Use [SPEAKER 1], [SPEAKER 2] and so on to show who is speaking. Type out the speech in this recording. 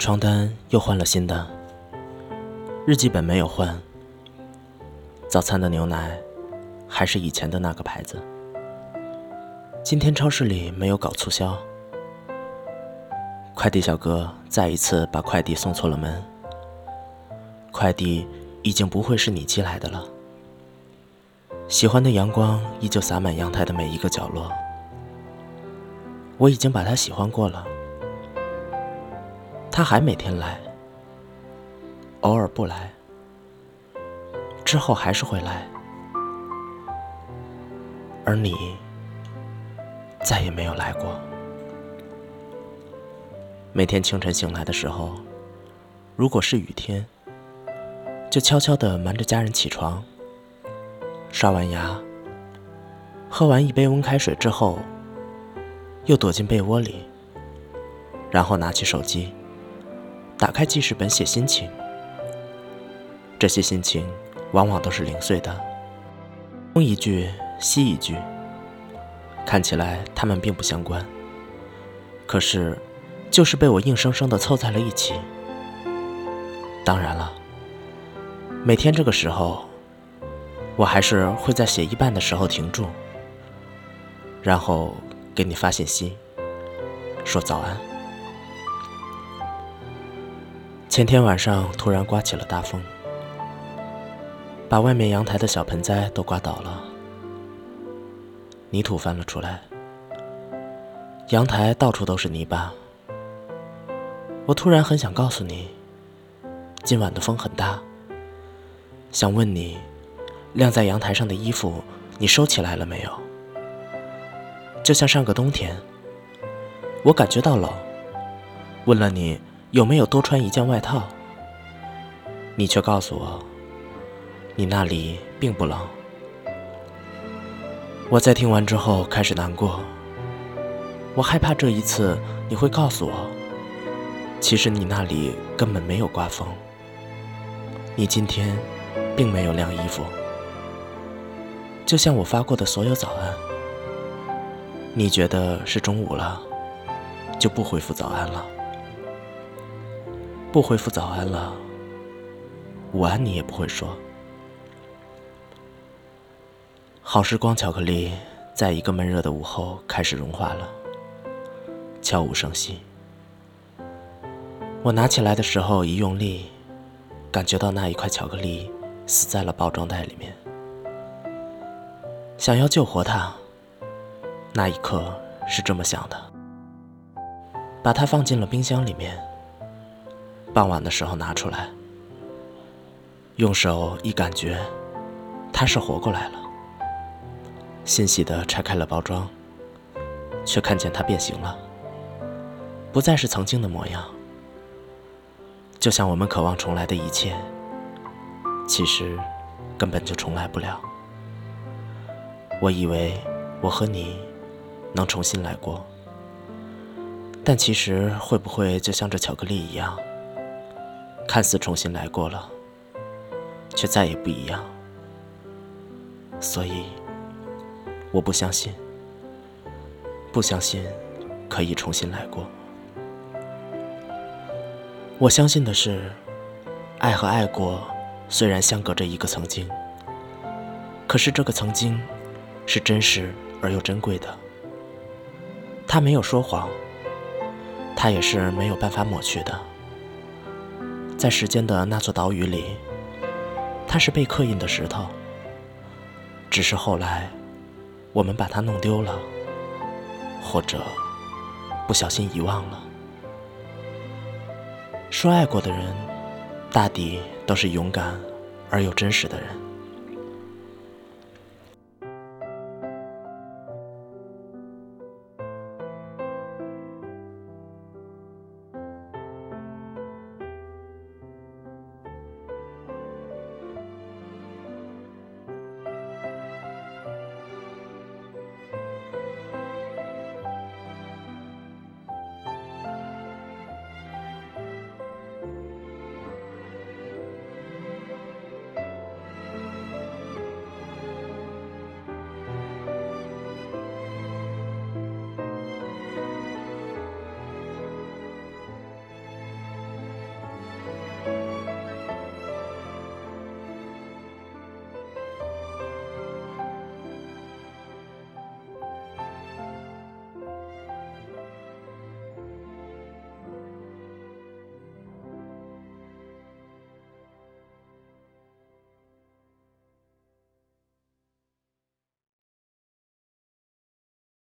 [SPEAKER 1] 床单又换了新的，日记本没有换，早餐的牛奶还是以前的那个牌子。今天超市里没有搞促销，快递小哥再一次把快递送错了门，快递已经不会是你寄来的了。喜欢的阳光依旧洒满阳台的每一个角落，我已经把它喜欢过了。他还每天来，偶尔不来，之后还是会来，而你再也没有来过。每天清晨醒来的时候，如果是雨天，就悄悄地瞒着家人起床，刷完牙，喝完一杯温开水之后，又躲进被窝里，然后拿起手机。打开记事本写心情，这些心情往往都是零碎的，东一句西一句，看起来他们并不相关，可是就是被我硬生生的凑在了一起。当然了，每天这个时候，我还是会在写一半的时候停住，然后给你发信息，说早安。前天晚上突然刮起了大风，把外面阳台的小盆栽都刮倒了，泥土翻了出来，阳台到处都是泥巴。我突然很想告诉你，今晚的风很大，想问你，晾在阳台上的衣服你收起来了没有？就像上个冬天，我感觉到冷，问了你。有没有多穿一件外套？你却告诉我，你那里并不冷。我在听完之后开始难过，我害怕这一次你会告诉我，其实你那里根本没有刮风，你今天并没有晾衣服，就像我发过的所有早安，你觉得是中午了，就不回复早安了。不回复早安了，午安你也不会说。好时光巧克力在一个闷热的午后开始融化了，悄无声息。我拿起来的时候一用力，感觉到那一块巧克力死在了包装袋里面。想要救活它，那一刻是这么想的，把它放进了冰箱里面。傍晚的时候拿出来，用手一感觉，它是活过来了。欣喜的拆开了包装，却看见它变形了，不再是曾经的模样。就像我们渴望重来的一切，其实根本就重来不了。我以为我和你能重新来过，但其实会不会就像这巧克力一样？看似重新来过了，却再也不一样。所以，我不相信，不相信可以重新来过。我相信的是，爱和爱过虽然相隔着一个曾经，可是这个曾经是真实而又珍贵的。他没有说谎，他也是没有办法抹去的。在时间的那座岛屿里，它是被刻印的石头。只是后来，我们把它弄丢了，或者不小心遗忘了。说爱过的人，大抵都是勇敢而又真实的人。